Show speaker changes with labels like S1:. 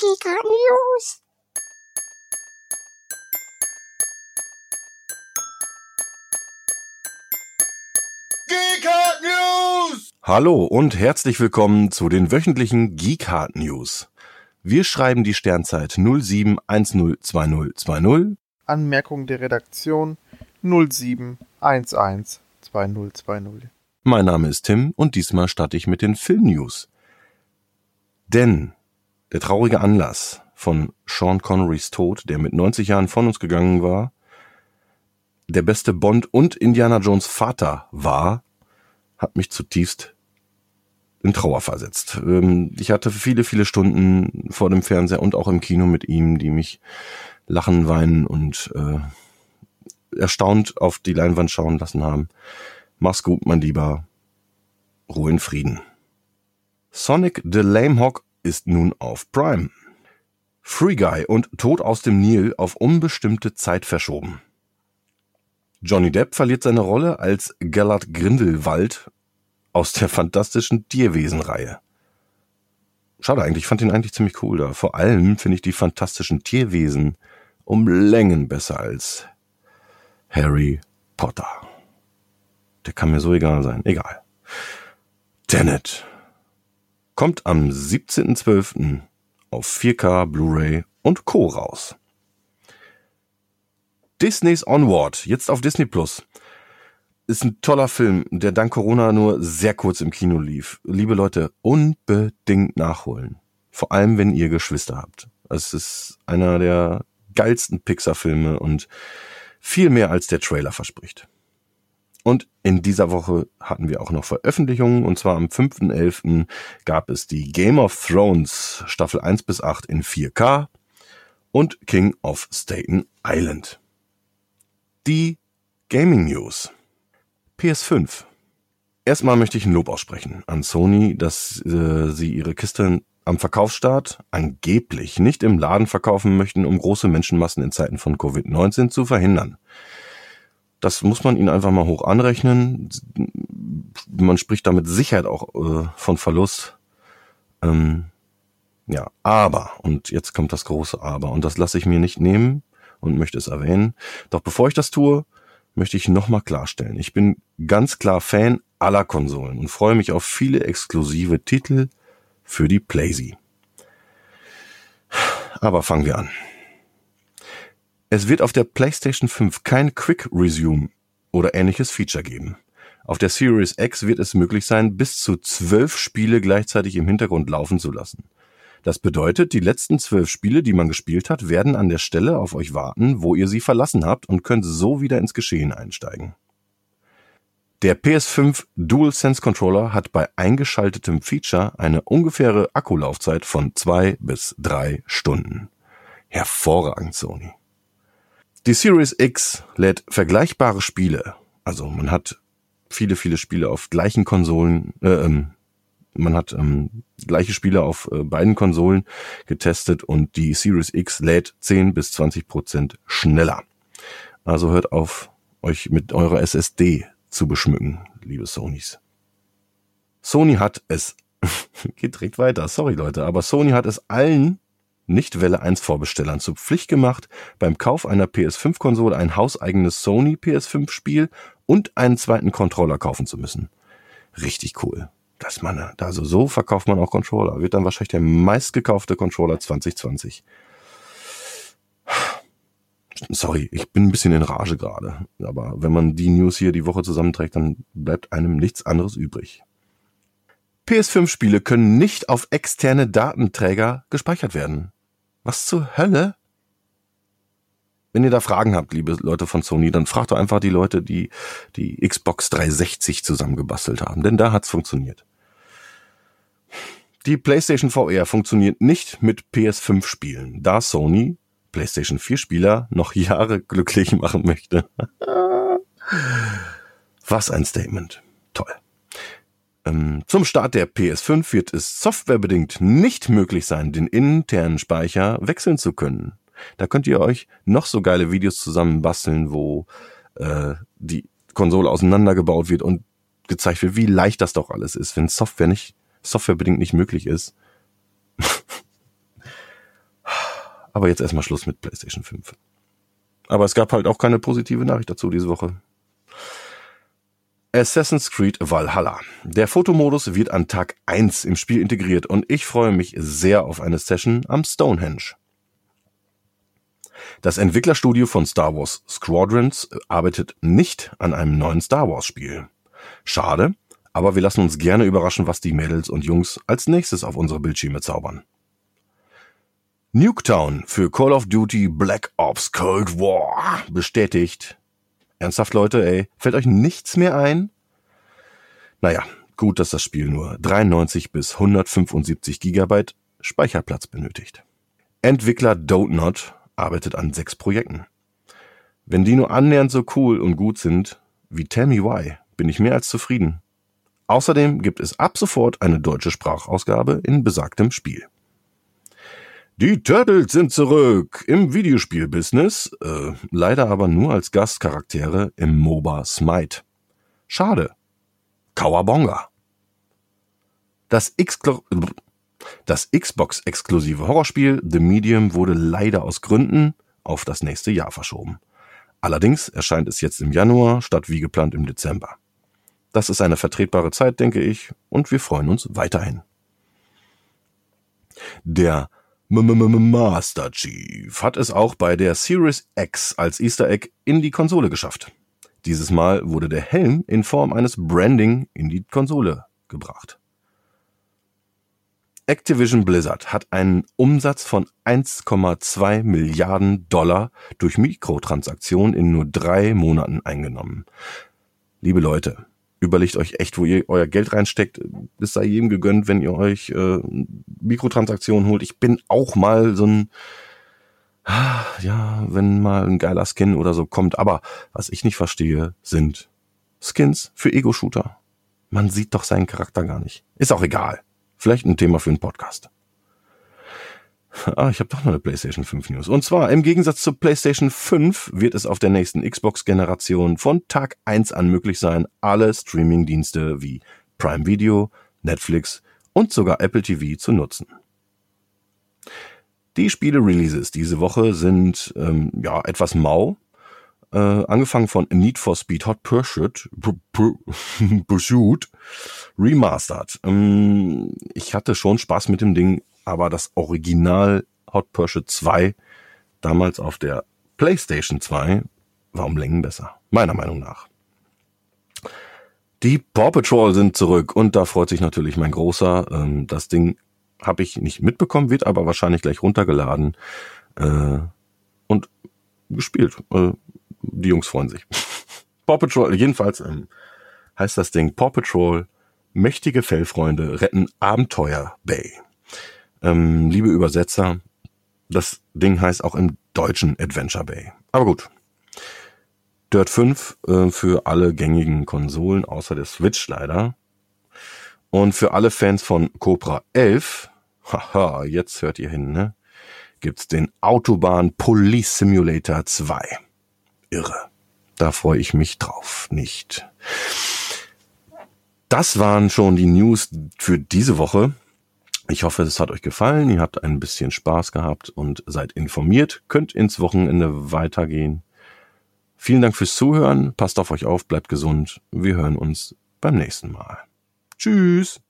S1: Giga News.
S2: Geekart News!
S3: Hallo und herzlich willkommen zu den wöchentlichen Geekhard News. Wir schreiben die Sternzeit 07102020.
S4: Anmerkung der Redaktion 07112020.
S3: Mein Name ist Tim und diesmal starte ich mit den Film-News. Denn der traurige Anlass von Sean Connerys Tod, der mit 90 Jahren von uns gegangen war, der beste Bond und Indiana Jones Vater war, hat mich zutiefst in Trauer versetzt. Ähm, ich hatte viele, viele Stunden vor dem Fernseher und auch im Kino mit ihm, die mich lachen, weinen und äh, erstaunt auf die Leinwand schauen lassen haben. Mach's gut, mein Lieber. Ruhe in Frieden. Sonic the Lamehawk ist nun auf Prime. Free Guy und Tod aus dem Nil auf unbestimmte Zeit verschoben. Johnny Depp verliert seine Rolle als Gellert Grindelwald aus der fantastischen Tierwesen-Reihe. Schade eigentlich, ich fand ihn eigentlich ziemlich cool da. Vor allem finde ich die fantastischen Tierwesen um Längen besser als Harry Potter. Der kann mir so egal sein. Egal. Tenet kommt am 17.12. auf 4K, Blu-ray und Co. raus. Disney's Onward, jetzt auf Disney Plus. Ist ein toller Film, der dank Corona nur sehr kurz im Kino lief. Liebe Leute, unbedingt nachholen. Vor allem, wenn ihr Geschwister habt. Es ist einer der geilsten Pixar-Filme und viel mehr als der Trailer verspricht. Und in dieser Woche hatten wir auch noch Veröffentlichungen und zwar am 5.11. gab es die Game of Thrones Staffel 1 bis 8 in 4K und King of Staten Island. Die Gaming News. PS5. Erstmal möchte ich ein Lob aussprechen an Sony, dass äh, sie ihre Kiste am Verkaufsstart angeblich nicht im Laden verkaufen möchten, um große Menschenmassen in Zeiten von Covid-19 zu verhindern. Das muss man ihnen einfach mal hoch anrechnen. Man spricht damit Sicherheit auch äh, von Verlust. Ähm, ja, aber, und jetzt kommt das große Aber, und das lasse ich mir nicht nehmen und möchte es erwähnen. Doch bevor ich das tue, möchte ich nochmal klarstellen. Ich bin ganz klar Fan aller Konsolen und freue mich auf viele exklusive Titel für die Playsee. Aber fangen wir an. Es wird auf der PlayStation 5 kein Quick Resume oder ähnliches Feature geben. Auf der Series X wird es möglich sein, bis zu zwölf Spiele gleichzeitig im Hintergrund laufen zu lassen. Das bedeutet, die letzten zwölf Spiele, die man gespielt hat, werden an der Stelle auf euch warten, wo ihr sie verlassen habt und könnt so wieder ins Geschehen einsteigen. Der PS5 DualSense Controller hat bei eingeschaltetem Feature eine ungefähre Akkulaufzeit von zwei bis drei Stunden. Hervorragend, Sony. Die Series X lädt vergleichbare Spiele. Also man hat viele, viele Spiele auf gleichen Konsolen, äh, ähm, man hat ähm, gleiche Spiele auf äh, beiden Konsolen getestet und die Series X lädt 10 bis 20 Prozent schneller. Also hört auf, euch mit eurer SSD zu beschmücken, liebe Sonys. Sony hat es, geht direkt weiter, sorry Leute, aber Sony hat es allen nicht Welle 1 Vorbestellern zur Pflicht gemacht, beim Kauf einer PS5-Konsole ein hauseigenes Sony PS5-Spiel und einen zweiten Controller kaufen zu müssen. Richtig cool. Das man, also so verkauft man auch Controller. Wird dann wahrscheinlich der meistgekaufte Controller 2020. Sorry, ich bin ein bisschen in Rage gerade. Aber wenn man die News hier die Woche zusammenträgt, dann bleibt einem nichts anderes übrig. PS5-Spiele können nicht auf externe Datenträger gespeichert werden. Was zur Hölle? Wenn ihr da Fragen habt, liebe Leute von Sony, dann fragt doch einfach die Leute, die die Xbox 360 zusammengebastelt haben, denn da hat's funktioniert. Die PlayStation VR funktioniert nicht mit PS5 Spielen, da Sony PlayStation 4 Spieler noch Jahre glücklich machen möchte. Was ein Statement. Toll. Ähm, zum Start der PS5 wird es softwarebedingt nicht möglich sein, den internen Speicher wechseln zu können. Da könnt ihr euch noch so geile Videos zusammenbasteln, wo äh, die Konsole auseinandergebaut wird und gezeigt wird, wie leicht das doch alles ist, wenn Software nicht, softwarebedingt nicht möglich ist. Aber jetzt erstmal Schluss mit PlayStation 5. Aber es gab halt auch keine positive Nachricht dazu diese Woche. Assassin's Creed Valhalla. Der Fotomodus wird an Tag 1 im Spiel integriert und ich freue mich sehr auf eine Session am Stonehenge. Das Entwicklerstudio von Star Wars Squadrons arbeitet nicht an einem neuen Star Wars Spiel. Schade, aber wir lassen uns gerne überraschen, was die Mädels und Jungs als nächstes auf unsere Bildschirme zaubern. Nuketown für Call of Duty Black Ops Cold War bestätigt. Ernsthaft Leute, ey, fällt euch nichts mehr ein? Naja, gut, dass das Spiel nur 93 bis 175 Gigabyte Speicherplatz benötigt. Entwickler Donut arbeitet an sechs Projekten. Wenn die nur annähernd so cool und gut sind wie Tell Me Why, bin ich mehr als zufrieden. Außerdem gibt es ab sofort eine deutsche Sprachausgabe in besagtem Spiel. Die Turtles sind zurück im Videospielbusiness, äh, leider aber nur als Gastcharaktere im MOBA Smite. Schade. Kawabonga. Das das Xbox-exklusive Horrorspiel The Medium wurde leider aus Gründen auf das nächste Jahr verschoben. Allerdings erscheint es jetzt im Januar statt wie geplant im Dezember. Das ist eine vertretbare Zeit, denke ich, und wir freuen uns weiterhin. Der Master Chief hat es auch bei der Series X als Easter Egg in die Konsole geschafft. Dieses Mal wurde der Helm in Form eines Branding in die Konsole gebracht. Activision Blizzard hat einen Umsatz von 1,2 Milliarden Dollar durch Mikrotransaktionen in nur drei Monaten eingenommen. Liebe Leute, überlegt euch echt, wo ihr euer Geld reinsteckt. Es sei jedem gegönnt, wenn ihr euch äh, Mikrotransaktionen holt. Ich bin auch mal so ein, ja, wenn mal ein geiler Skin oder so kommt. Aber was ich nicht verstehe, sind Skins für Ego-Shooter. Man sieht doch seinen Charakter gar nicht. Ist auch egal. Vielleicht ein Thema für einen Podcast. Ah, ich habe doch noch eine PlayStation 5 News. Und zwar, im Gegensatz zur PlayStation 5 wird es auf der nächsten Xbox-Generation von Tag 1 an möglich sein, alle Streaming-Dienste wie Prime Video, Netflix und sogar Apple TV zu nutzen. Die Spiele-Releases diese Woche sind ähm, ja etwas mau, äh, angefangen von Need for Speed Hot Pursuit, Pursuit Remastered. Ähm, ich hatte schon Spaß mit dem Ding, aber das Original Hot Pursuit 2, damals auf der PlayStation 2, war um Längen besser. Meiner Meinung nach. Die Paw Patrol sind zurück und da freut sich natürlich mein Großer. Ähm, das Ding habe ich nicht mitbekommen, wird aber wahrscheinlich gleich runtergeladen äh, und gespielt. Äh, die Jungs freuen sich. Paw Patrol, jedenfalls ähm, heißt das Ding Paw Patrol, mächtige Fellfreunde retten Abenteuer Bay. Ähm, liebe Übersetzer, das Ding heißt auch im Deutschen Adventure Bay. Aber gut. Dirt 5 äh, für alle gängigen Konsolen, außer der Switch leider. Und für alle Fans von Cobra 11, haha, jetzt hört ihr hin, ne? Gibt's den Autobahn Police Simulator 2 irre. Da freue ich mich drauf, nicht. Das waren schon die News für diese Woche. Ich hoffe, es hat euch gefallen. Ihr habt ein bisschen Spaß gehabt und seid informiert. Könnt ins Wochenende weitergehen. Vielen Dank fürs Zuhören. Passt auf euch auf, bleibt gesund. Wir hören uns beim nächsten Mal. Tschüss.